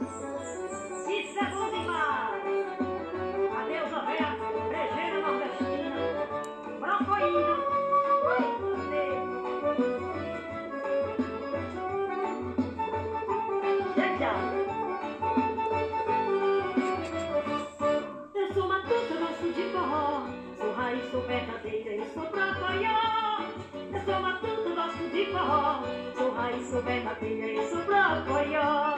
Isso é bom demais! Adeus, ovelha, brejeira nordestina, brocoína, Chega! Eu sou matuta, gosto de forró, sou raiz, sou verdadeira e sou brocoió. Eu sou sou matuta, gosto de forró, sou raiz, sou verdadeira e sou brocoió. Eu sou matuta, gosto de forró, sou raiz, sou verdadeira e sou brocoió.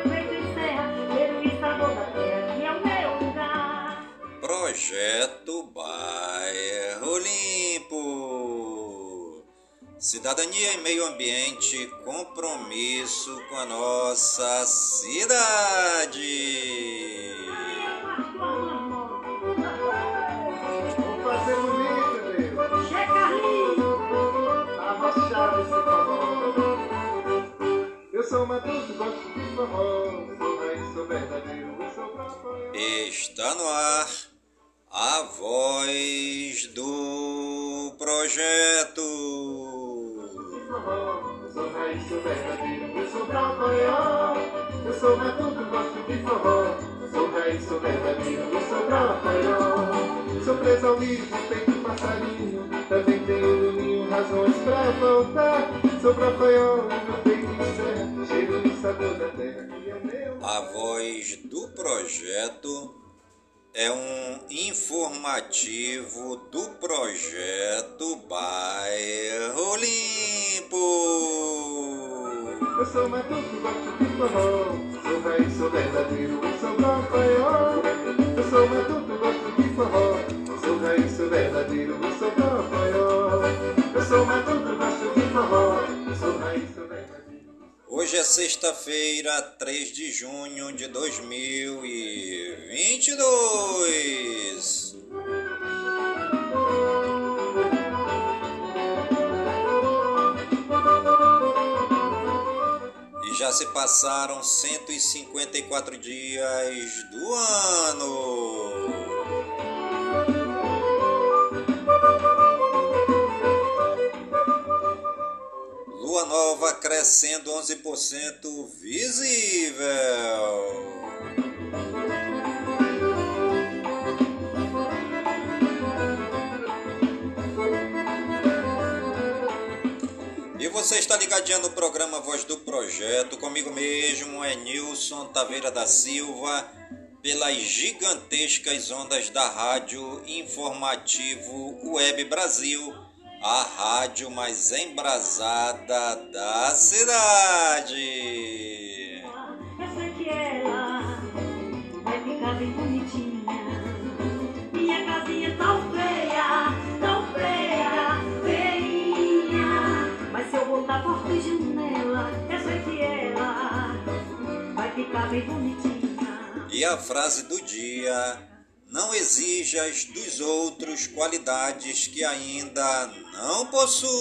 Projeto Bairro Limpo. Cidadania e meio ambiente, compromisso com a nossa cidade. Vamos fazer bonito, Deus. Che Carlinhos, Arrochado esse forró. Eu sou matuto, gosto de forró. Sou raiz, sou verdadeiro. Está no ar a voz do projeto. Eu sou raiz, sou verdadeiro, eu sou brocoió. Eu sou matuto, gosto de forró. Sou raiz, sou verdadeiro, eu sou brocoió. Sou preso ao livro, feito um passarinho. Também tenho no ninho razões pra voltar. Sou brocoió, meu peito encerra. Cheiro e sabor da terra, que é meu. A voz do projeto é um informativo do projeto Bairro Limpo. Eu sou matuto, gosto de forró. Sou raiz, sou verdadeiro, eu sou brocoió. Eu sou matuto, gosto de forró. Sou raiz, sou verdadeiro, eu sou brocoió. Eu sou matuto, gosto Hoje é sexta-feira, 3 de junho de 2022. E já se passaram 154 dias do ano. Nova crescendo 11% visível. E você está ligadinho no programa Voz do Projeto, comigo mesmo é Nilson Taveira da Silva, pelas gigantescas ondas da Rádio Informativo Web Brasil, a rádio mais embrasada da cidade. Eu sei que ela vai ficar bem bonitinha. Minha casinha tão feia, tão feia, feinha. Mas se eu botar porta e janela, eu sei que ela vai ficar bem bonitinha. E a frase do dia: Não exijas dos outros qualidades que ainda não possuem.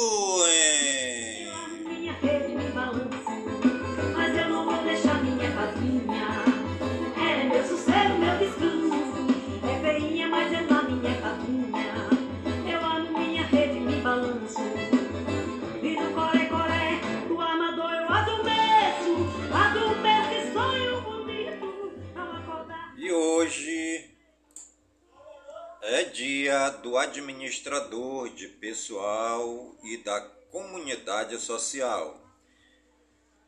Dia do administrador de pessoal e da comunidade social.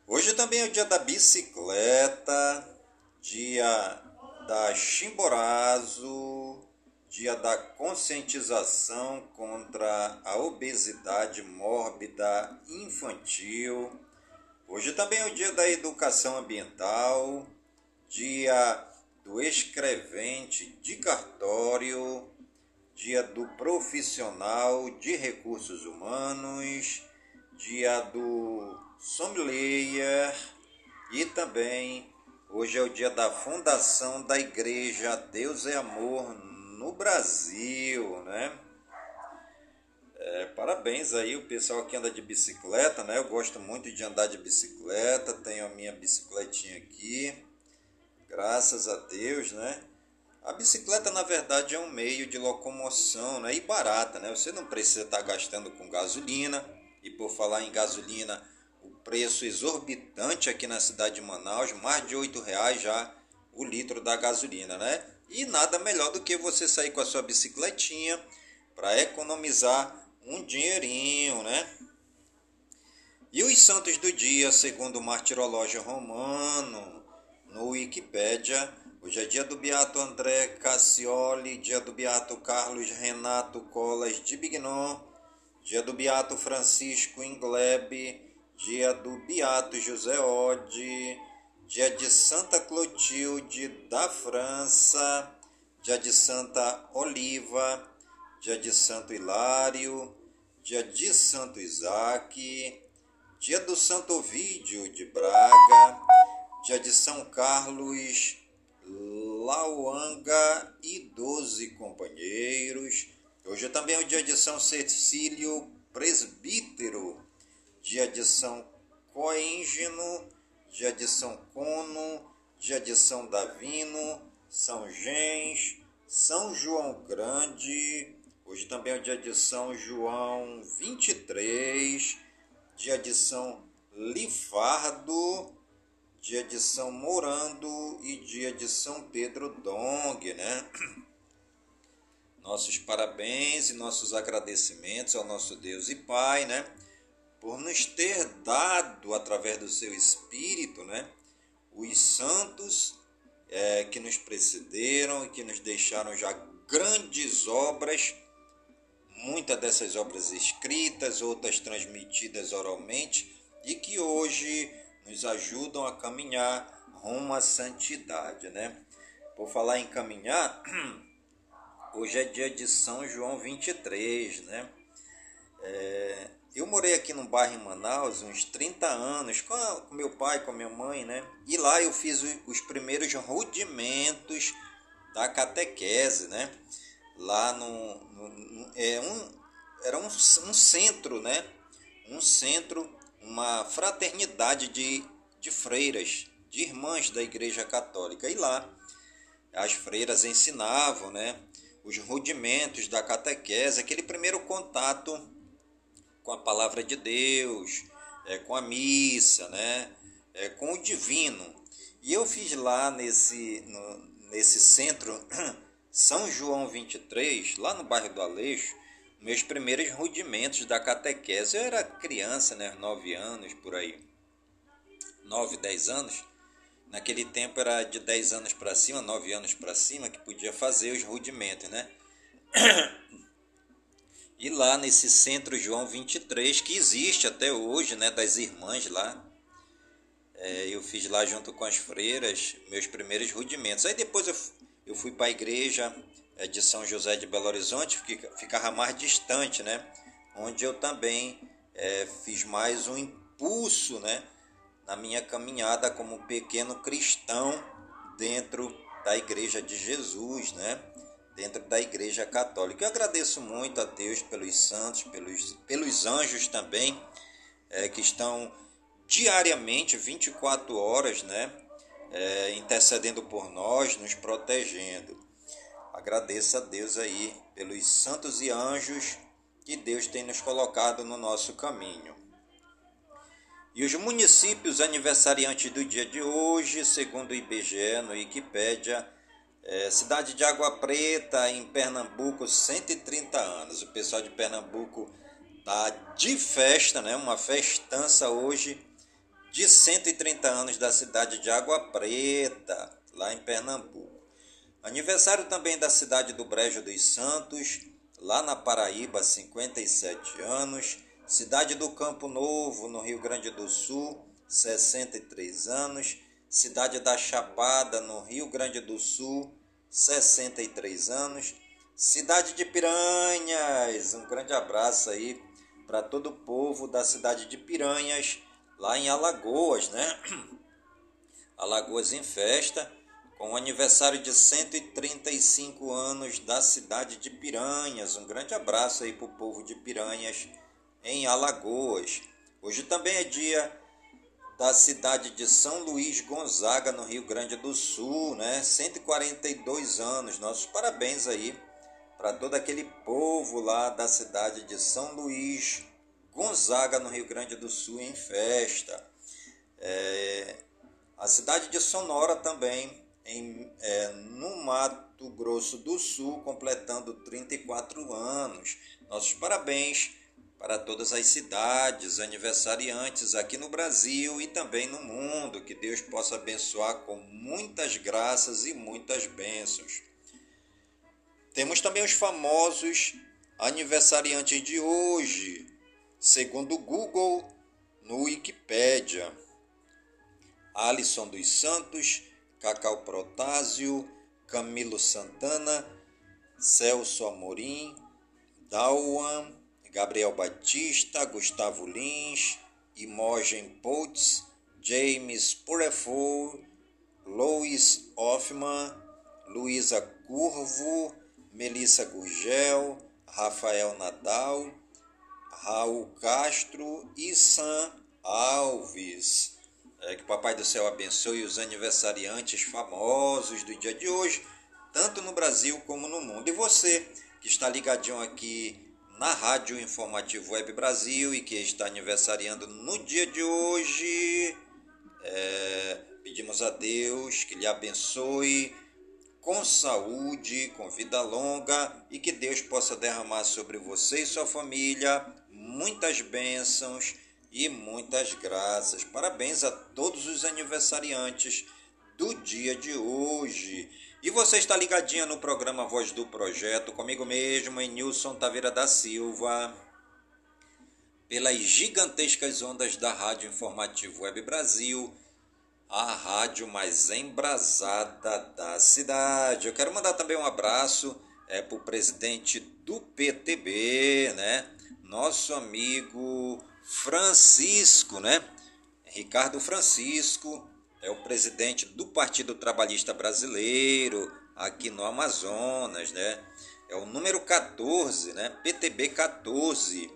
Hoje também é o dia da bicicleta, dia da chimborazo, dia da conscientização contra a obesidade mórbida infantil. Hoje também é o dia da educação ambiental, dia do escrevente de cartório, dia do profissional de recursos humanos, dia do sommelier e também Hoje é o dia da fundação da igreja Deus é Amor no Brasil, né? É, parabéns aí o pessoal que anda de bicicleta, né? Eu gosto muito de andar de bicicleta, tenho a minha bicicletinha aqui, graças a Deus, né? A bicicleta, na verdade, é um meio de locomoção né? e barata, né? Você não precisa estar gastando com gasolina, e por falar em gasolina, o preço exorbitante aqui na cidade de Manaus, mais de R$ reais já o litro da gasolina, né? E nada melhor do que você sair com a sua bicicletinha para economizar um dinheirinho, né? E os santos do dia, segundo o martirológio romano, no Wikipédia, hoje é dia do Beato André Cassioli, dia do Beato Carlos Renato Colas de Bignon, dia do Beato Francisco Inglebe, dia do Beato José Ode, dia de Santa Clotilde da França, dia de Santa Oliva, dia de Santo Hilário, dia de Santo Isaac, dia do Santo Ovídio de Braga, dia de São Carlos Lauanga e doze companheiros. Hoje também é o dia de São Cecílio Presbítero, dia de São Coíngeno, dia de São Cono, dia de São Davino, São Gens, São João Grande, Hoje também é o dia de São João 23, dia de São Lifardo, dia de São Morando e dia de São Pedro Dong, né? Nossos parabéns e nossos agradecimentos ao nosso Deus e Pai, né? Por nos ter dado, através do seu Espírito, né? Os santos é, que nos precederam e que nos deixaram já grandes obras muitas dessas obras escritas, outras transmitidas oralmente e que hoje nos ajudam a caminhar rumo à santidade, né? Por falar em caminhar, hoje é dia de São João 23, né? É, eu morei aqui no bairro em Manaus uns 30 anos com, a, com meu pai, com a minha mãe, né? E lá eu fiz os primeiros rudimentos da catequese, né? lá no, no, no é um, era um, um centro, né? Um centro, uma fraternidade de, de freiras, de irmãs da Igreja Católica. E lá as freiras ensinavam, né? Os rudimentos da catequese, aquele primeiro contato com a palavra de Deus, é, com a missa, né? É, com o divino. E eu fiz lá nesse, no, nesse centro São João 23, lá no bairro do Aleixo, meus primeiros rudimentos da catequese. Eu era criança, né, 9 anos por aí. 9, 10 anos. Naquele tempo era de 10 anos para cima, 9 anos para cima que podia fazer os rudimentos, né? E lá nesse centro João 23, que existe até hoje, né, das irmãs lá, é, eu fiz lá junto com as freiras meus primeiros rudimentos. Aí depois eu eu fui para a igreja é, de São José de Belo Horizonte, que ficava mais distante, né? Onde eu também é, fiz mais um impulso, né? Na minha caminhada como pequeno cristão dentro da Igreja de Jesus, né? Dentro da Igreja Católica. Eu agradeço muito a Deus pelos santos, pelos, pelos anjos também, é, que estão diariamente, 24 horas, né? é, intercedendo por nós, nos protegendo. Agradeça a Deus aí pelos santos e anjos que Deus tem nos colocado no nosso caminho. E os municípios aniversariantes do dia de hoje, segundo o IBGE, no Wikipédia, é, cidade de Água Preta, em Pernambuco, 130 anos. O pessoal de Pernambuco tá de festa, né? Uma festança hoje de 130 anos da cidade de Água Preta, lá em Pernambuco. Aniversário também da cidade do Brejo dos Santos, lá na Paraíba, 57 anos. Cidade do Campo Novo, no Rio Grande do Sul, 63 anos. Cidade da Chapada, no Rio Grande do Sul, 63 anos. Cidade de Piranhas, um grande abraço aí para todo o povo da cidade de Piranhas lá em Alagoas, né? Alagoas em Festa, com o aniversário de 135 anos da cidade de Piranhas. Um grande abraço aí para o povo de Piranhas, em Alagoas. Hoje também é dia da cidade de São Luís Gonzaga, no Rio Grande do Sul, né? 142 anos. Nossos parabéns aí para todo aquele povo lá da cidade de São Luís Gonzaga, no Rio Grande do Sul, em festa. É, a cidade de Sonora também, em, é, no Mato Grosso do Sul, completando 34 anos. Nossos parabéns para todas as cidades aniversariantes aqui no Brasil e também no mundo. Que Deus possa abençoar com muitas graças e muitas bênçãos. Temos também os famosos aniversariantes de hoje, segundo o Google no Wikipedia. Alisson dos Santos, Cacau Protásio, Camilo Santana, Celso Amorim, Dauan, Gabriel Batista, Gustavo Lins, Imogen Potts, James Purefou, Louis Hoffman, Luísa Curvo, Melissa Gurgel, Rafael Nadal, Raul Castro e Sam Alves. É, que o Papai do Céu abençoe os aniversariantes famosos do dia de hoje, tanto no Brasil como no mundo. E você que está ligadinho aqui na Rádio Informativo Web Brasil e que está aniversariando no dia de hoje, é, pedimos a Deus que lhe abençoe com saúde, com vida longa e que Deus possa derramar sobre você e sua família muitas bênçãos e muitas graças. Parabéns a todos os aniversariantes do dia de hoje. E você está ligadinha no programa Voz do Projeto, comigo mesmo, em Nilson Taveira da Silva, pelas gigantescas ondas da Rádio Informativo Web Brasil, a rádio mais embrasada da cidade. Eu quero mandar também um abraço é, para o presidente do PTB, né? Nosso amigo Francisco, né? Ricardo Francisco é o presidente do Partido Trabalhista Brasileiro aqui no Amazonas, né? É o número 14, né? PTB 14.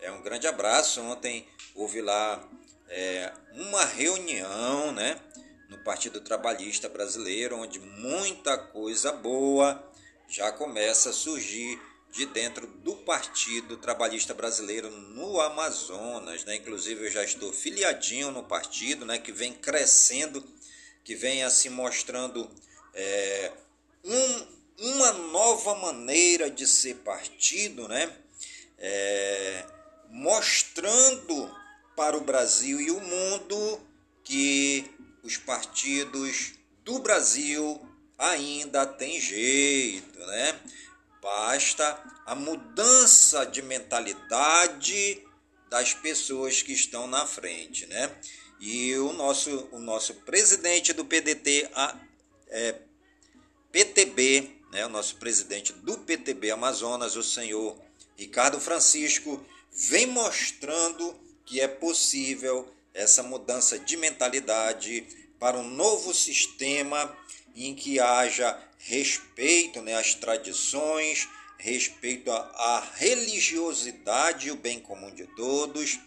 É um grande abraço. Ontem houve lá é, uma reunião, né? No Partido Trabalhista Brasileiro, onde muita coisa boa já começa a surgir de dentro do Partido Trabalhista Brasileiro no Amazonas, né? Inclusive eu já estou filiadinho no partido, né? Que vem crescendo, que vem assim mostrando é, um, uma nova maneira de ser partido, né? É, mostrando para o Brasil e o mundo que os partidos do Brasil ainda têm jeito, né? Basta a mudança de mentalidade das pessoas que estão na frente, né? E o nosso, o nosso presidente do PDT, a, é, PTB, né? O nosso presidente do PTB Amazonas, o senhor Ricardo Francisco, vem mostrando que é possível essa mudança de mentalidade para um novo sistema em que haja respeito né, às tradições, respeito à religiosidade o bem comum de todos,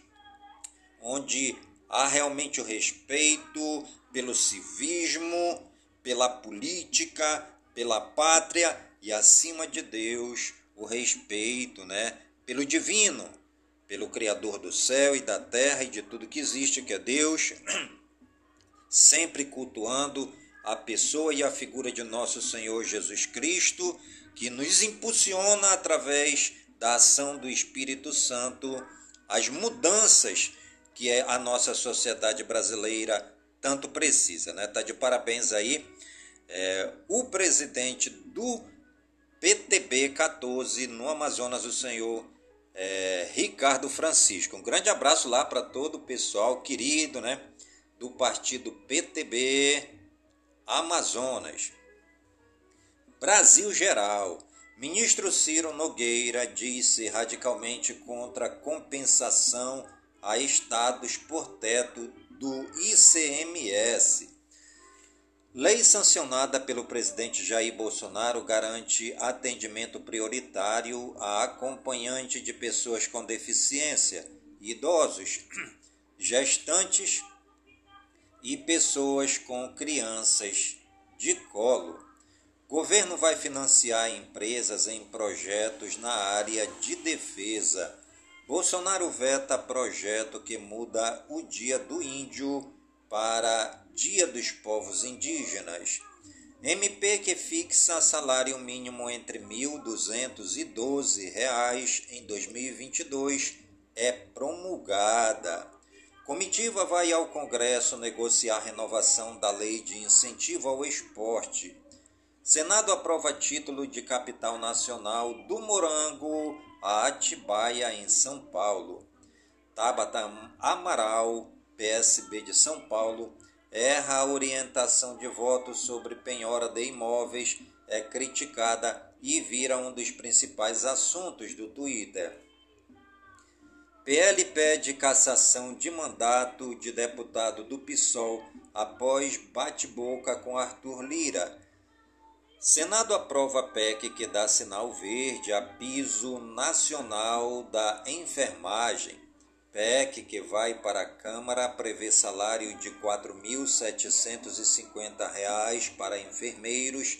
onde há realmente o respeito pelo civismo, pela política, pela pátria e, acima de Deus, o respeito né, pelo divino, pelo Criador do céu e da terra e de tudo que existe, que é Deus, sempre cultuando a pessoa e a figura de nosso Senhor Jesus Cristo, que nos impulsiona através da ação do Espírito Santo as mudanças que é a nossa sociedade brasileira tanto precisa, né? Tá de parabéns aí é, o presidente do PTB 14 no Amazonas, o senhor é, Ricardo Francisco. Um grande abraço lá para todo o pessoal querido, né? Do partido PTB Amazonas. Brasil Geral. Ministro Ciro Nogueira disse radicalmente contra compensação a estados por teto do ICMS. Lei sancionada pelo presidente Jair Bolsonaro garante atendimento prioritário a acompanhante de pessoas com deficiência, idosos, gestantes e pessoas com crianças de colo. Governo vai financiar empresas em projetos na área de defesa. Bolsonaro veta projeto que muda o Dia do Índio para Dia dos Povos Indígenas. MP que fixa salário mínimo entre R$ 1.212 em 2022 é promulgada. Comitiva vai ao Congresso negociar renovação da Lei de Incentivo ao Esporte. Senado aprova título de capital nacional do Morango a Atibaia, em São Paulo. Tabata Amaral, PSB de São Paulo, erra a orientação de voto sobre penhora de imóveis, é criticada e vira um dos principais assuntos do Twitter. PL pede cassação de mandato de deputado do PSOL após bate-boca com Arthur Lira. Senado aprova PEC que dá sinal verde a piso nacional da enfermagem. PEC que vai para a Câmara prevê salário de R$ 4.750 para enfermeiros,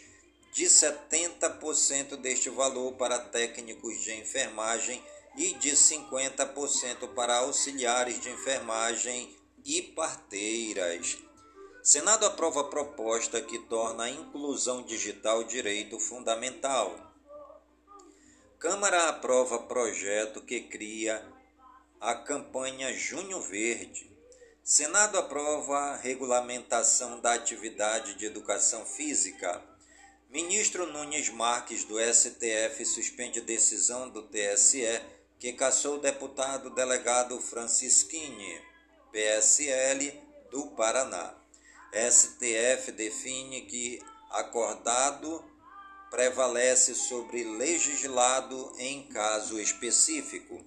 de 70% deste valor para técnicos de enfermagem e de 50% para auxiliares de enfermagem e parteiras. Senado aprova proposta que torna a inclusão digital direito fundamental. Câmara aprova projeto que cria a campanha Junho Verde. Senado aprova regulamentação da atividade de educação física. Ministro Nunes Marques do STF suspende decisão do TSE que caçou o deputado delegado Francisquini, PSL, do Paraná. STF define que acordado prevalece sobre legislado em caso específico.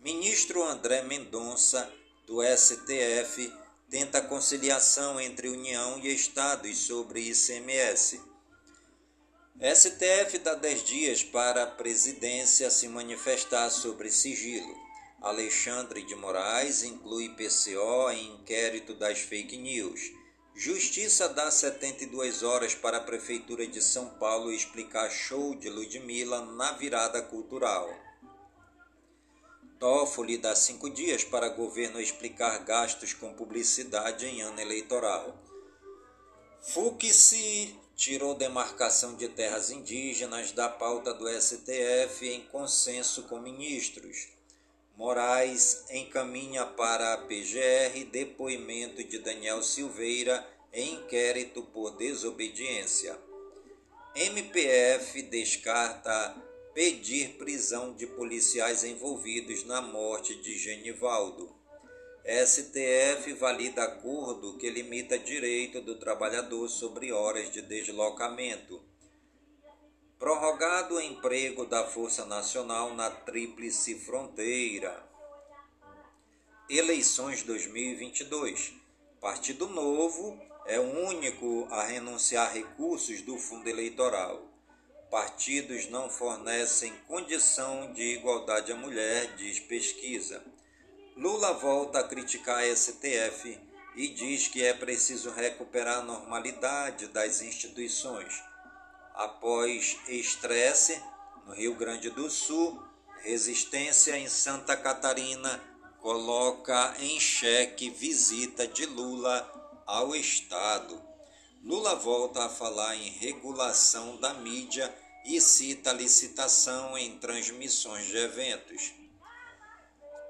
Ministro André Mendonça, do STF, tenta conciliação entre União e Estados sobre ICMS. STF dá 10 dias para a presidência se manifestar sobre sigilo. Alexandre de Moraes inclui PCO em inquérito das fake news. Justiça dá 72 horas para a Prefeitura de São Paulo explicar show de Ludmilla na virada cultural. Toffoli dá cinco dias para governo explicar gastos com publicidade em ano eleitoral. Fux tirou demarcação de terras indígenas da pauta do STF em consenso com ministros. Moraes encaminha para a PGR depoimento de Daniel Silveira em inquérito por desobediência. MPF descarta pedir prisão de policiais envolvidos na morte de Genivaldo. STF valida acordo que limita direito do trabalhador sobre horas de deslocamento. Prorrogado o emprego da Força Nacional na Tríplice Fronteira. Eleições 2022. Partido Novo é o único a renunciar recursos do fundo eleitoral. Partidos não fornecem condição de igualdade à mulher, diz pesquisa. Lula volta a criticar a STF e diz que é preciso recuperar a normalidade das instituições. Após estresse no Rio Grande do Sul, resistência em Santa Catarina coloca em xeque visita de Lula ao Estado. Lula volta a falar em regulação da mídia e cita licitação em transmissões de eventos.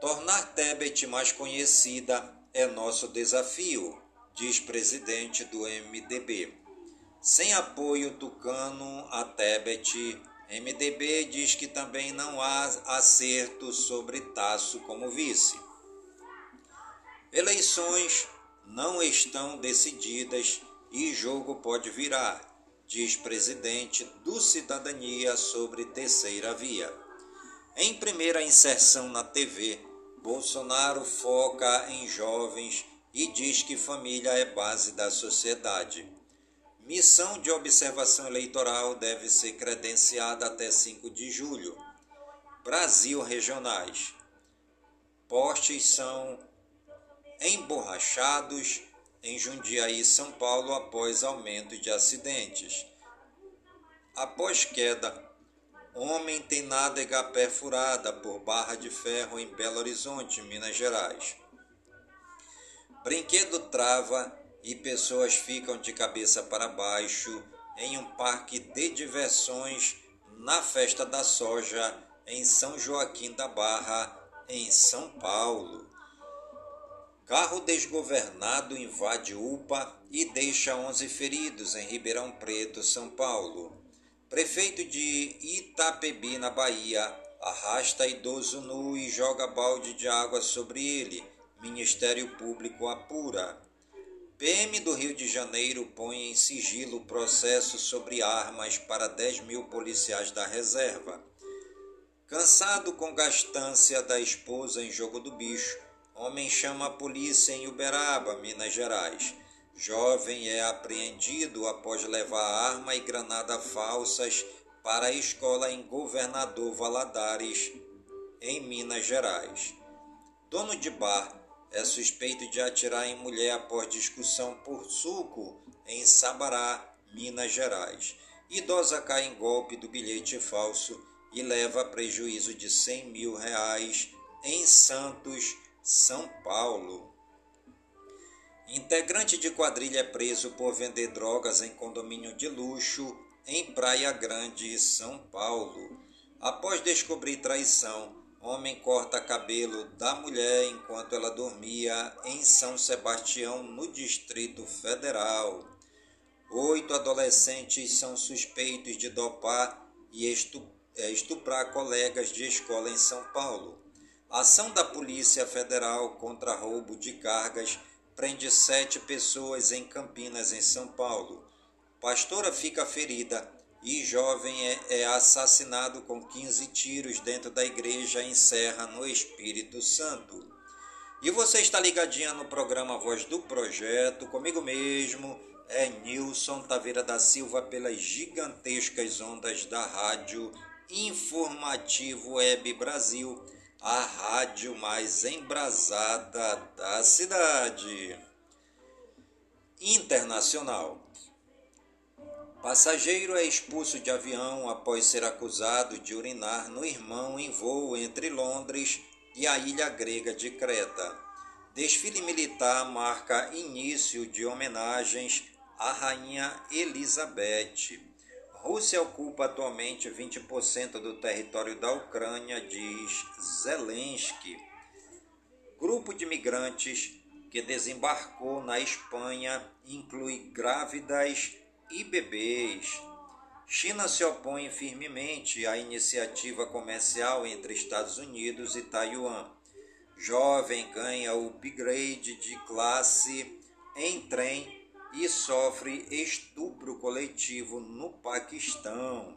Tornar Tebet mais conhecida é nosso desafio, diz presidente do MDB. Sem apoio tucano a Tebet, MDB diz que também não há acerto sobre Tasso como vice. Eleições não estão decididas e jogo pode virar, diz presidente do Cidadania sobre terceira via. Em primeira inserção na TV, Bolsonaro foca em jovens e diz que família é base da sociedade. Missão de observação eleitoral deve ser credenciada até 5 de julho. Brasil regionais. Postes são emborrachados em Jundiaí, São Paulo, após aumento de acidentes. Após queda, homem tem nádega perfurada por barra de ferro em Belo Horizonte, Minas Gerais. Brinquedo trava e pessoas ficam de cabeça para baixo em um parque de diversões na festa da soja em São Joaquim da Barra, em São Paulo. Carro desgovernado invade UPA e deixa 11 feridos em Ribeirão Preto, São Paulo. Prefeito de Itapebi, na Bahia, arrasta idoso nu e joga balde de água sobre ele. Ministério Público apura. PM do Rio de Janeiro põe em sigilo processo sobre armas para 10 mil policiais da reserva. Cansado com gastância da esposa em jogo do bicho, Homem chama a polícia em Uberaba, Minas Gerais. Jovem é apreendido após levar arma e granada falsas para a escola em Governador Valadares, em Minas Gerais. Dono de bar é suspeito de atirar em mulher após discussão por suco em Sabará, Minas Gerais. Idosa cai em golpe do bilhete falso e leva prejuízo de 100 mil reais em Santos, são Paulo. Integrante de quadrilha é preso por vender drogas em condomínio de luxo em Praia Grande, São Paulo. Após descobrir traição, homem corta cabelo da mulher enquanto ela dormia em São Sebastião, no Distrito Federal. Oito adolescentes são suspeitos de dopar e eh, estuprar colegas de escola em São Paulo. Ação da Polícia Federal contra roubo de cargas prende sete pessoas em Campinas, em São Paulo. Pastora fica ferida e jovem é, é assassinado com 15 tiros dentro da igreja em Serra, no Espírito Santo. E você está ligadinha no programa Voz do Projeto, comigo mesmo, é Nilson Taveira da Silva, pelas gigantescas ondas da rádio Informativo Web Brasil a rádio mais embrasada da cidade. Internacional. Passageiro é expulso de avião após ser acusado de urinar no irmão em voo entre Londres e a ilha grega de Creta. Desfile militar marca início de homenagens à Rainha Elizabeth. Rússia ocupa atualmente 20% do território da Ucrânia, diz Zelensky. Grupo de migrantes que desembarcou na Espanha inclui grávidas e bebês. China se opõe firmemente à iniciativa comercial entre Estados Unidos e Taiwan. Jovem ganha upgrade de classe em trem e sofre estupro coletivo no Paquistão.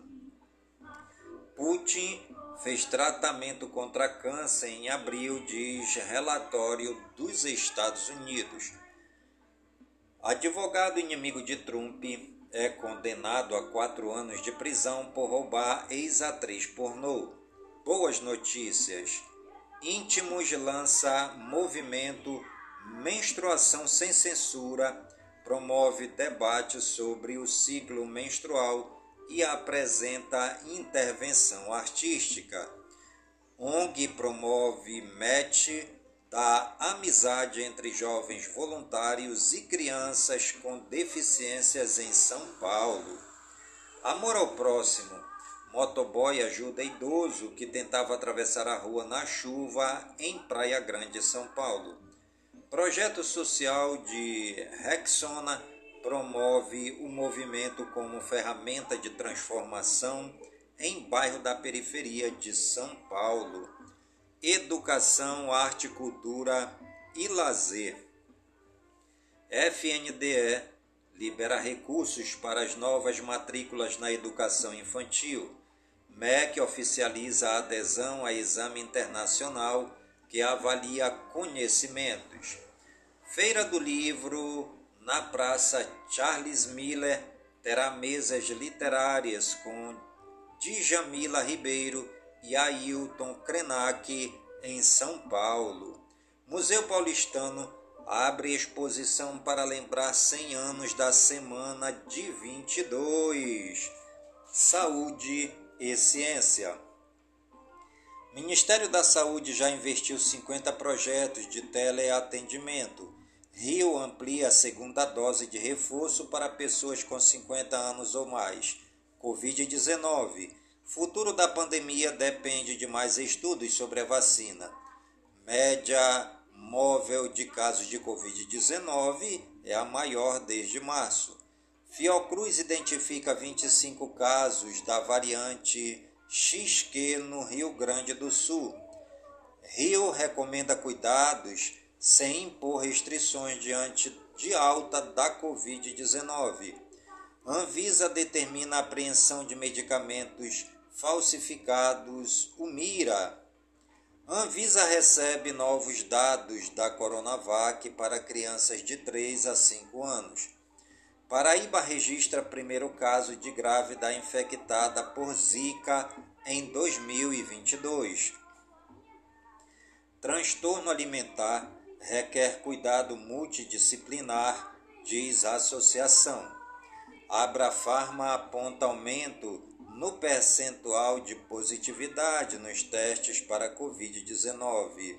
Putin fez tratamento contra câncer em abril, diz relatório dos Estados Unidos. Advogado inimigo de Trump é condenado a quatro anos de prisão por roubar ex-atriz pornô. Boas notícias. Íntimos lança movimento Menstruação Sem Censura promove debate sobre o ciclo menstrual e apresenta intervenção artística. ONG promove match da amizade entre jovens voluntários e crianças com deficiências em São Paulo. Amor ao próximo. Motoboy ajuda idoso que tentava atravessar a rua na chuva em Praia Grande, São Paulo. Projeto social de Rexona promove o movimento como ferramenta de transformação em bairro da periferia de São Paulo. Educação, arte, cultura e lazer. FNDE libera recursos para as novas matrículas na educação infantil. MEC oficializa a adesão a exame internacional que avalia conhecimentos. Feira do Livro na Praça Charles Miller terá mesas literárias com Djamila Ribeiro e Ailton Krenak em São Paulo. Museu Paulistano abre exposição para lembrar 100 anos da Semana de 22. Saúde e Ciência. Ministério da Saúde já investiu 50 projetos de teleatendimento. Rio amplia a segunda dose de reforço para pessoas com 50 anos ou mais. Covid-19. Futuro da pandemia depende de mais estudos sobre a vacina. Média móvel de casos de Covid-19 é a maior desde março. Fiocruz identifica 25 casos da variante XQ no Rio Grande do Sul. Rio recomenda cuidados sem impor restrições diante de alta da Covid-19. Anvisa determina a apreensão de medicamentos falsificados. O Mira Anvisa recebe novos dados da Coronavac para crianças de 3 a 5 anos. Paraíba registra primeiro caso de grávida infectada por Zika em 2022. Transtorno alimentar requer cuidado multidisciplinar, diz a associação. Abra Farma aponta aumento no percentual de positividade nos testes para Covid-19.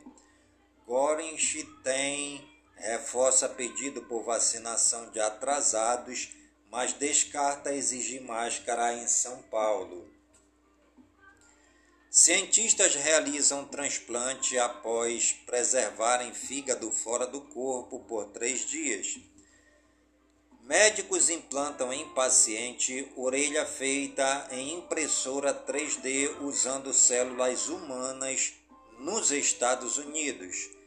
Gorinch tem reforça pedido por vacinação de atrasados, mas descarta exigir máscara em São Paulo. Cientistas realizam transplante após preservarem fígado fora do corpo por três dias. Médicos implantam em paciente orelha feita em impressora 3D usando células humanas nos Estados Unidos.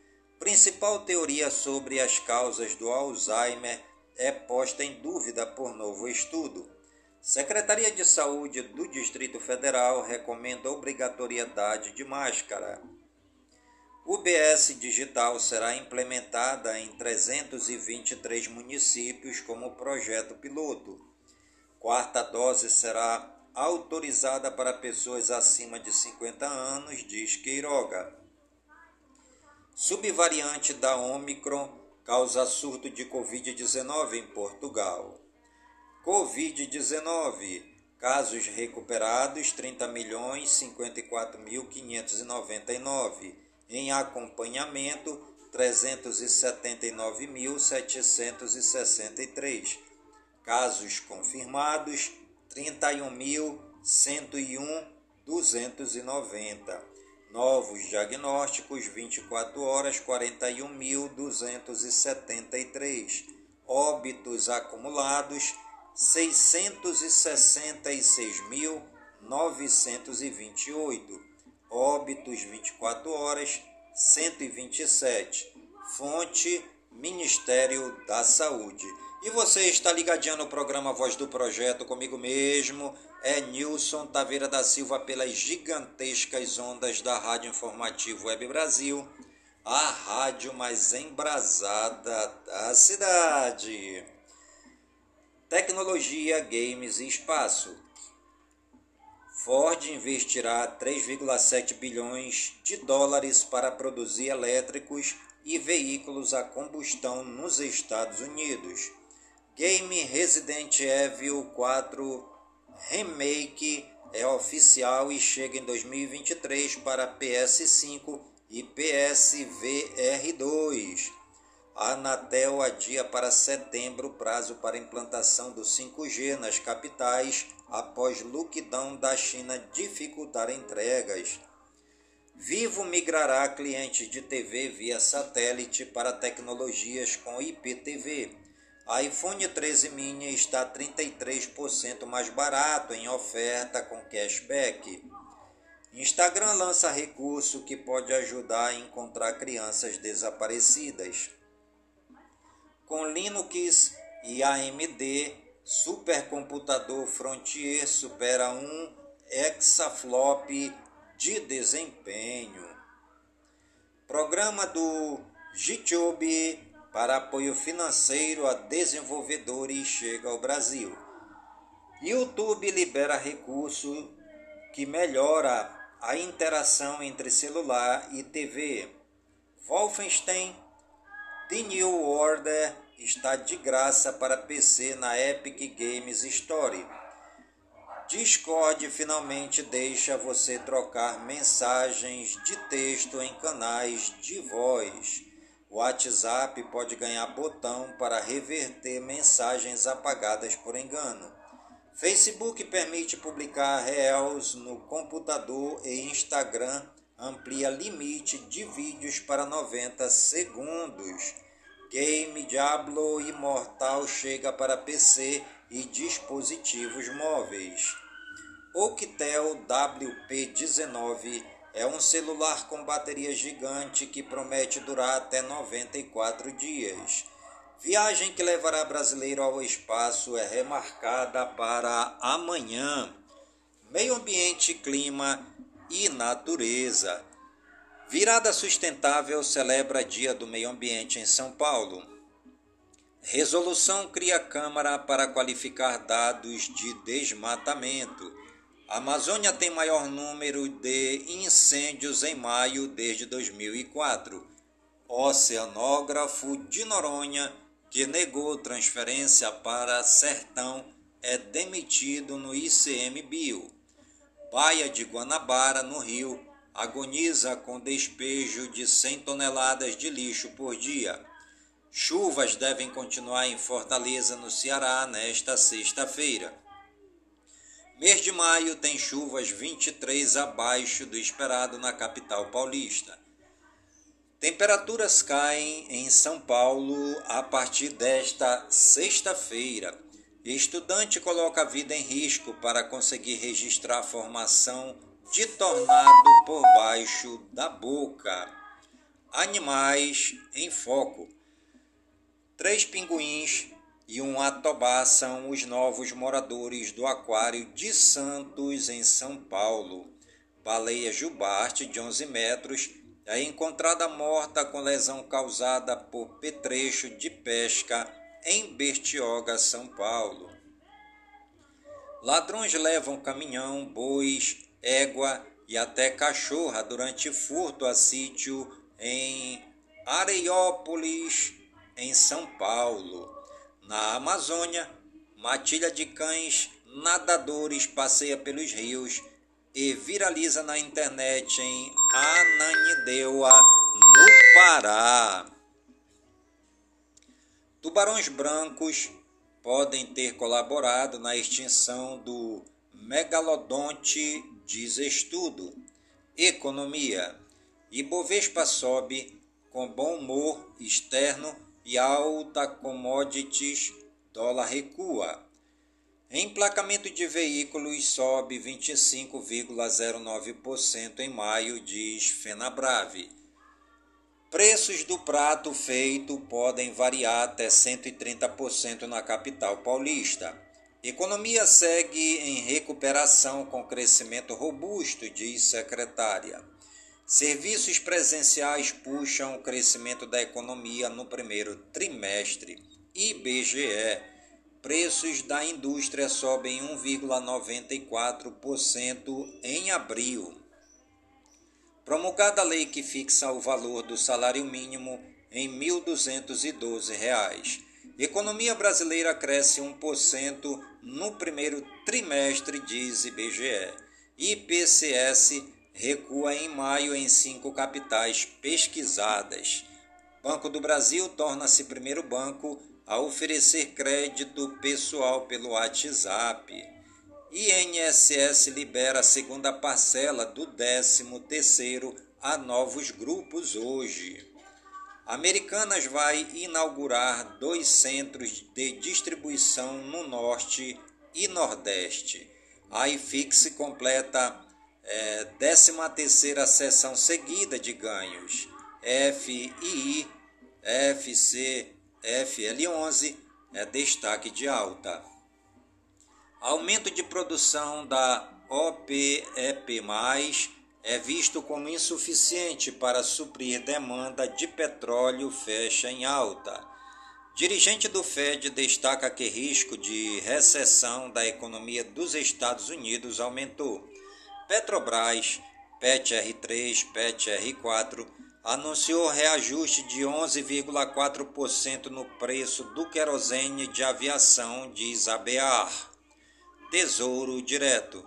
Principal teoria sobre as causas do Alzheimer é posta em dúvida por novo estudo. Secretaria de Saúde do Distrito Federal recomenda obrigatoriedade de máscara. O BS Digital será implementada em 323 municípios como projeto piloto. Quarta dose será autorizada para pessoas acima de 50 anos, diz Queiroga. Subvariante da Omicron causa surto de Covid-19 em Portugal. Covid-19. Casos recuperados 30 milhões 54.599 em acompanhamento 379.763. Casos confirmados 31.101.290. Novos diagnósticos 24 horas 41.273. Óbitos acumulados 666.928 óbitos 24 horas 127. Fonte Ministério da Saúde. E você está ligadinho no programa Voz do Projeto comigo mesmo, é Nilson Taveira da Silva pelas gigantescas ondas da Rádio Informativo Web Brasil, a rádio mais embrasada da cidade. Tecnologia, games e espaço. Ford investirá 3,7 bilhões de dólares para produzir elétricos e veículos a combustão nos Estados Unidos. Game Resident Evil 4 Remake é oficial e chega em 2023 para PS5 e PSVR 2. A Anatel adia para setembro o prazo para implantação do 5G nas capitais após lockdown da China dificultar entregas. Vivo migrará clientes de TV via satélite para tecnologias com IPTV. IPhone 13 mini está 33% mais barato em oferta com cashback. Instagram lança recurso que pode ajudar a encontrar crianças desaparecidas. Com Linux e AMD, supercomputador Frontier supera um exaflop de desempenho. Programa do YouTube para apoio financeiro a desenvolvedores chega ao Brasil. YouTube libera recurso que melhora a interação entre celular e TV. Wolfenstein The New Order está de graça para PC na Epic Games Store. Discord finalmente deixa você trocar mensagens de texto em canais de voz. O WhatsApp pode ganhar botão para reverter mensagens apagadas por engano. Facebook permite publicar Reels no computador e Instagram amplia limite de vídeos para 90 segundos. Game Diablo Imortal chega para PC e dispositivos móveis. Octel WP19 é um celular com bateria gigante que promete durar até 94 dias. Viagem que levará brasileiro ao espaço é remarcada para amanhã. Meio ambiente, clima e natureza. Virada Sustentável celebra Dia do Meio Ambiente em São Paulo. Resolução cria Câmara para qualificar dados de desmatamento. A Amazônia tem maior número de incêndios em maio desde 2004. Oceanógrafo de Noronha, que negou transferência para Sertão, é demitido no ICMBio. Baia de Guanabara, no Rio, agoniza com despejo de 100 toneladas de lixo por dia. Chuvas devem continuar em Fortaleza, no Ceará, nesta sexta-feira. Mês de maio tem chuvas 23 abaixo do esperado na capital paulista. Temperaturas caem em São Paulo a partir desta sexta-feira. Estudante coloca a vida em risco para conseguir registrar a formação de tornado por baixo da boca. Animais em foco. Três pinguins e um atobá são os novos moradores do Aquário de Santos, em São Paulo. Baleia jubarte, de 11 metros, é encontrada morta com lesão causada por petrecho de pesca em Bertioga, São Paulo. Ladrões levam caminhão, bois, égua e até cachorra durante furto a sítio em Areiópolis, em São Paulo. Na Amazônia, matilha de cães nadadores passeia pelos rios e viraliza na internet em Ananindeua, no Pará. Tubarões brancos podem ter colaborado na extinção do megalodonte, diz estudo. Economia. Ibovespa sobe com bom humor externo e alta commodities, dólar recua. Emplacamento de veículos sobe 25,09% em maio, diz Fenabrave. Preços do prato feito podem variar até 130% na capital paulista. Economia segue em recuperação com crescimento robusto, diz secretária. Serviços presenciais puxam o crescimento da economia no primeiro trimestre. IBGE. Preços da indústria sobem 1,94% em abril. Promulgada a lei que fixa o valor do salário mínimo em R$ 1.212. Economia brasileira cresce 1% no primeiro trimestre, diz IBGE. IPCS recua em maio em cinco capitais pesquisadas. Banco do Brasil torna-se primeiro banco a oferecer crédito pessoal pelo WhatsApp. INSS libera a segunda parcela do 13º a novos grupos hoje. Americanas vai inaugurar dois centros de distribuição no Norte e Nordeste. A iFix completa é, 13 terceira sessão seguida de ganhos. FII, FC, FL11 é destaque de alta. Aumento de produção da OPEP+, é visto como insuficiente para suprir demanda de petróleo fecha em alta. Dirigente do Fed destaca que risco de recessão da economia dos Estados Unidos aumentou. Petrobras, PET-R3, PET-R4 anunciou reajuste de 11,4% no preço do querosene de aviação, diz a BEAR. Tesouro Direto.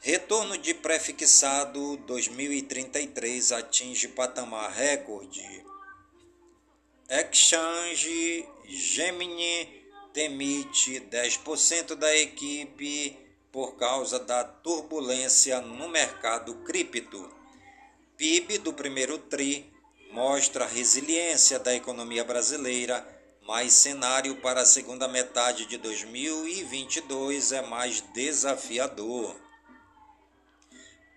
Retorno de prefixado 2033 atinge patamar recorde. Exchange Gemini demite 10% da equipe por causa da turbulência no mercado cripto. PIB do primeiro TRI mostra resiliência da economia brasileira, mas cenário para a segunda metade de 2022 é mais desafiador.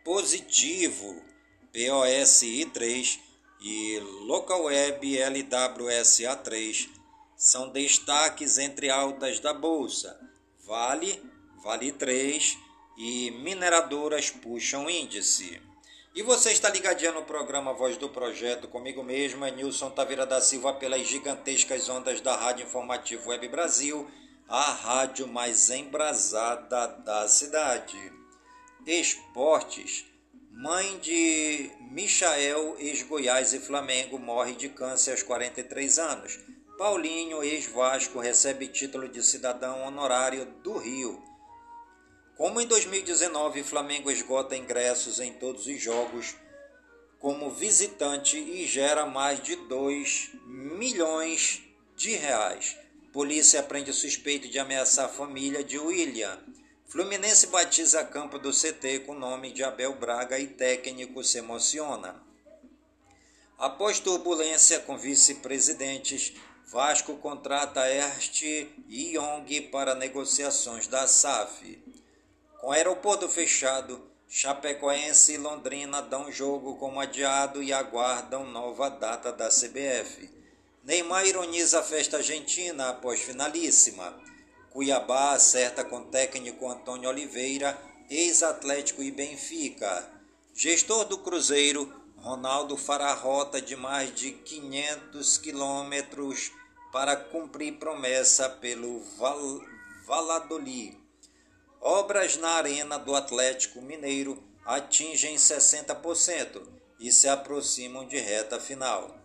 Positivo, POSI 3 e LocalWeb LWSA3 são destaques entre altas da bolsa. Vale, Vale 3 e mineradoras puxam índice. E você está ligadinho no programa Voz do Projeto, comigo mesmo, é Nilson Taveira da Silva, pelas gigantescas ondas da Rádio Informativo Web Brasil, a rádio mais embrasada da cidade. Esportes. Mãe de Michael, ex-Goiás e Flamengo, morre de câncer aos 43 anos. Paulinho, ex-Vasco, recebe título de cidadão honorário do Rio. Como em 2019 Flamengo esgota ingressos em todos os jogos como visitante e gera mais de 2 milhões de reais. Polícia prende suspeito de ameaçar a família de William. Fluminense batiza campo do CT com nome de Abel Braga e técnico se emociona. Após turbulência com vice-presidentes, Vasco contrata Ernst e Young para negociações da SAF. Com aeroporto fechado, Chapecoense e Londrina dão jogo como adiado e aguardam nova data da CBF. Neymar ironiza a festa argentina após finalíssima. Cuiabá acerta com técnico Antônio Oliveira, ex-Atlético e Benfica. Gestor do Cruzeiro, Ronaldo fará rota de mais de 500 quilômetros para cumprir promessa pelo Val Valladolid. Obras na Arena do Atlético Mineiro atingem 60% e se aproximam de reta final.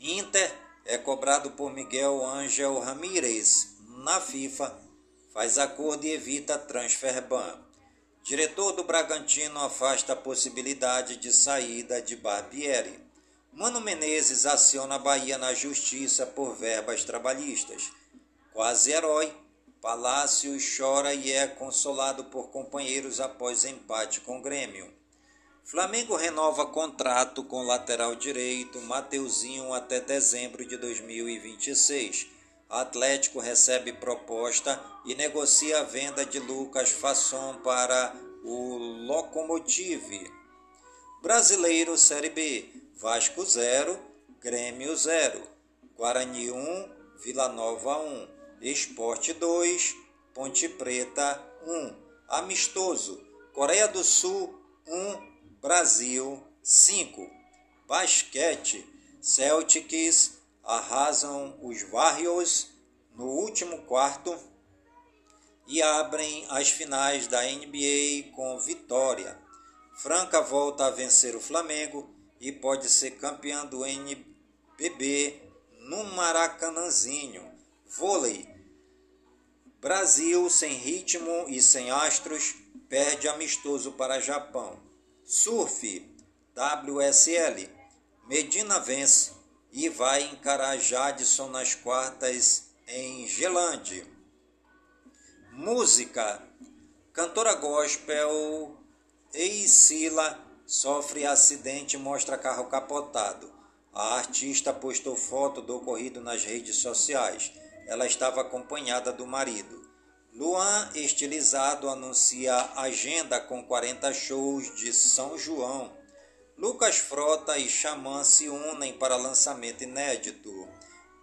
Inter é cobrado por Miguel Ángel Ramírez na FIFA, faz acordo e evita transfer ban. Diretor do Bragantino afasta a possibilidade de saída de Barbieri. Mano Menezes aciona a Bahia na justiça por verbas trabalhistas. Quase herói Palácio chora e é consolado por companheiros após empate com Grêmio. Flamengo renova contrato com lateral direito Mateuzinho até dezembro de 2026. Atlético recebe proposta e negocia a venda de Lucas Fasson para o Locomotive. Brasileiro Série B: Vasco 0, Grêmio 0, Guarani 1, Vila Nova 1. Esporte 2, Ponte Preta 1. Amistoso, Coreia do Sul 1, Brasil 5. Basquete, Celtics arrasam os Warriors no último quarto e abrem as finais da NBA com vitória. Franca volta a vencer o Flamengo e pode ser campeã do NBB no Maracanãzinho. Vôlei. Brasil sem ritmo e sem astros perde amistoso para Japão. Surf. WSL. Medina vence e vai encarar Jadson nas quartas em Gelande. Música. Cantora gospel Eisila sofre acidente e mostra carro capotado. A artista postou foto do ocorrido nas redes sociais ela estava acompanhada do marido. Luan, estilizado, anuncia agenda com 40 shows de São João. Lucas Frota e Xamã se unem para lançamento inédito.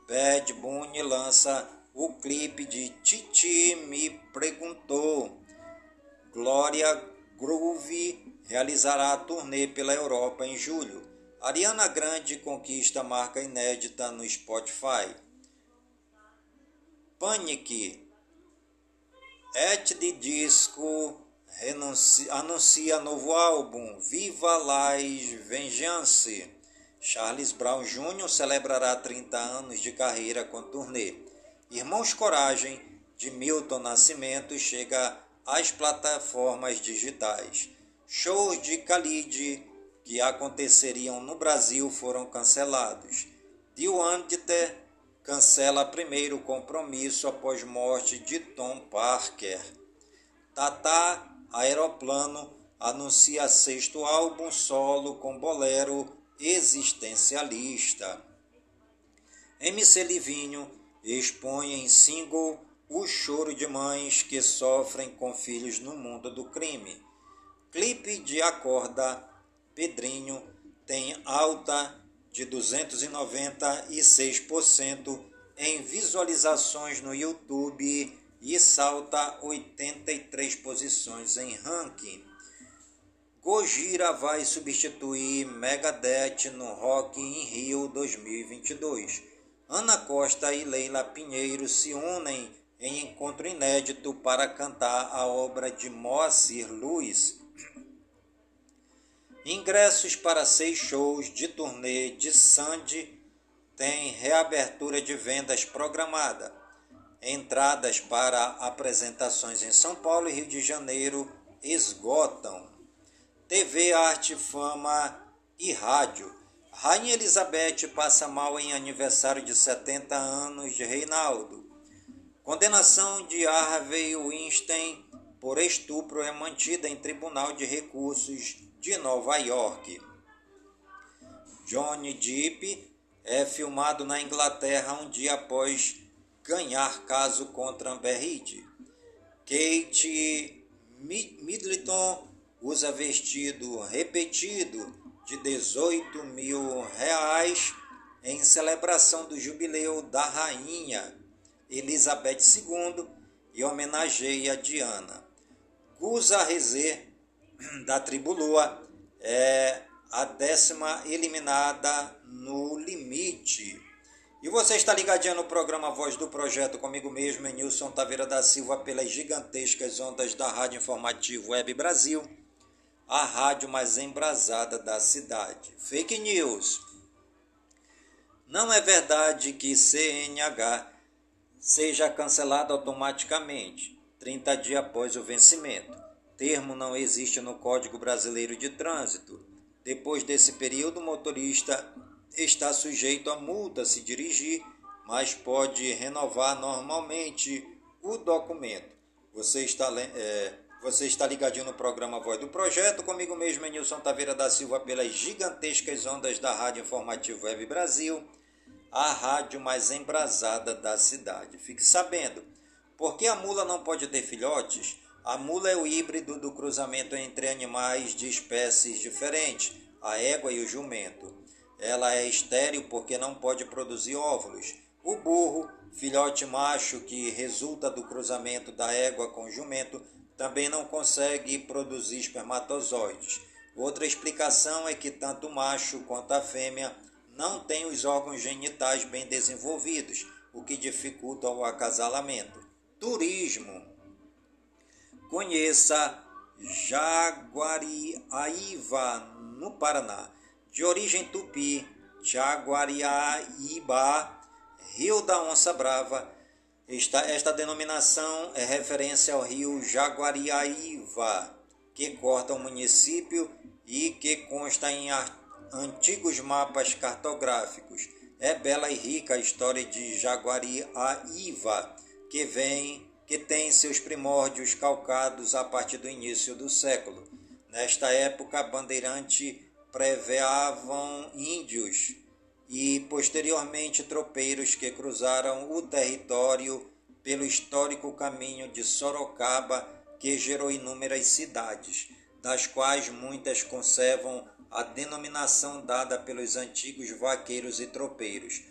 Bad Bunny lança o clipe de Titi Me Perguntou. Glória Groove realizará a turnê pela Europa em julho. Ariana Grande conquista marca inédita no Spotify. Panic, Et de Disco anuncia novo álbum Viva Las Vengeance. Charles Brown Jr. celebrará 30 anos de carreira com turnê. Irmãos Coragem, de Milton Nascimento, chega às plataformas digitais. Shows de Khalid que aconteceriam no Brasil foram cancelados. Diwanter cancela primeiro compromisso após morte de Tom Parker. Tata Aeroplano anuncia sexto álbum solo com bolero existencialista. MC Livinho expõe em single o choro de mães que sofrem com filhos no mundo do crime. Clipe de Acorda Pedrinho tem alta de 296% em visualizações no YouTube e salta 83 posições em ranking. Gojira vai substituir Megadeth no Rock in Rio 2022. Ana Costa e Leila Pinheiro se unem em encontro inédito para cantar a obra de Moacir Luiz. Ingressos para seis shows de turnê de Sandy têm reabertura de vendas programada. Entradas para apresentações em São Paulo e Rio de Janeiro esgotam. TV, arte, fama e rádio. Rainha Elizabeth passa mal em aniversário de 70 anos de Reinaldo. Condenação de Harvey Weinstein por estupro é mantida em Tribunal de Recursos de Nova York. Johnny Depp é filmado na Inglaterra um dia após ganhar caso contra Amber Heard. Kate Middleton usa vestido repetido de 18 mil reais em celebração do jubileu da rainha Elizabeth II e homenageia Diana. Cusa Rezê, da tribo Lua, é a décima eliminada no limite. E você está ligadinho no programa Voz do Projeto comigo mesmo, Nilson Taveira da Silva, pelas gigantescas ondas da Rádio Informativo Web Brasil a rádio mais embrasada da cidade. Fake news. Não é verdade que CNH seja cancelado automaticamente 30 dias após o vencimento. Termo não existe no Código Brasileiro de Trânsito. Depois desse período, o motorista está sujeito a multa se dirigir, mas pode renovar normalmente o documento. Você está é, você está ligadinho no programa Voz do Projeto, comigo mesmo, Nilson Taveira da Silva, pelas gigantescas ondas da Rádio Informativo Web Brasil, a rádio mais embrasada da cidade. Fique sabendo, porque a mula não pode ter filhotes? A mula é o híbrido do cruzamento entre animais de espécies diferentes, a égua e o jumento. Ela é estéril porque não pode produzir óvulos. O burro, filhote macho que resulta do cruzamento da égua com o jumento, também não consegue produzir espermatozoides. Outra explicação é que tanto o macho quanto a fêmea não têm os órgãos genitais bem desenvolvidos, o que dificulta o acasalamento. Turismo. Conheça Jaguariaíva, no Paraná. De origem tupi, Jaguariaíba, Rio da Onça Brava, esta, esta denominação é referência ao rio Jaguariaíva, que corta o município e que consta em antigos mapas cartográficos. É bela e rica a história de Jaguariaíva, que vem que tem seus primórdios calcados a partir do início do século. Nesta época, bandeirante preveavam índios e posteriormente tropeiros que cruzaram o território pelo histórico caminho de Sorocaba, que gerou inúmeras cidades, das quais muitas conservam a denominação dada pelos antigos vaqueiros e tropeiros.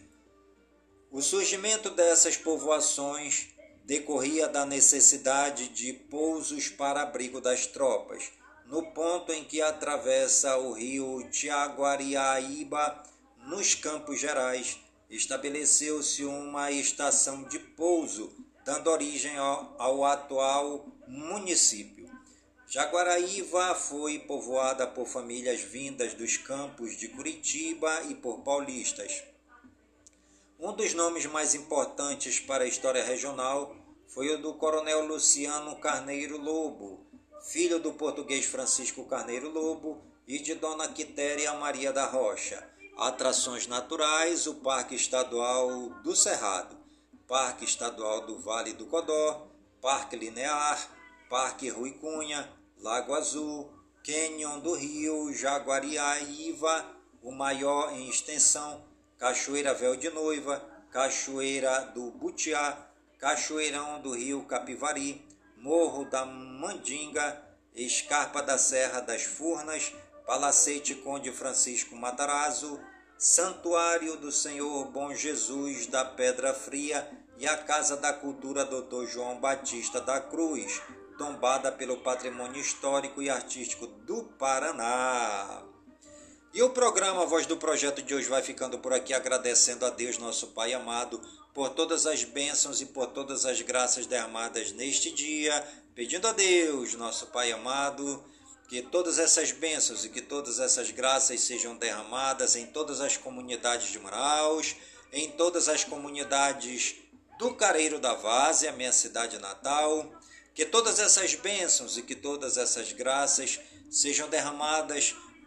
O surgimento dessas povoações decorria da necessidade de pousos para abrigo das tropas. no ponto em que atravessa o rio Tiaguariaíba, nos Campos Gerais, estabeleceu-se uma estação de pouso, dando origem ao, ao atual município. Jaguaraíva foi povoada por famílias vindas dos campos de Curitiba e por paulistas. Um dos nomes mais importantes para a história regional foi o do coronel Luciano Carneiro Lobo, filho do português Francisco Carneiro Lobo e de Dona Quitéria Maria da Rocha. Atrações naturais: o Parque Estadual do Cerrado, Parque Estadual do Vale do Codó, Parque Linear, Parque Rui Cunha, Lago Azul, Canyon do Rio, Jaguariaíva, o maior em extensão, Cachoeira Véu de Noiva, Cachoeira do Butiá, Cachoeirão do Rio Capivari, Morro da Mandinga, Escarpa da Serra das Furnas, Palacete Conde Francisco Matarazzo, Santuário do Senhor Bom Jesus da Pedra Fria e a Casa da Cultura Dr. João Batista da Cruz, tombada pelo Patrimônio Histórico e Artístico do Paraná. E o programa Voz do Projeto de hoje vai ficando por aqui, agradecendo a Deus, nosso Pai amado, por todas as bênçãos e por todas as graças derramadas neste dia, pedindo a Deus, nosso Pai amado, que todas essas bênçãos e que todas essas graças sejam derramadas em todas as comunidades de Manaus, em todas as comunidades do Careiro da Várzea, minha cidade natal, que todas essas bênçãos e que todas essas graças sejam derramadas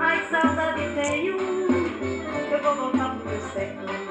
Ai, saudade tenho, eu vou voltar pro meu século.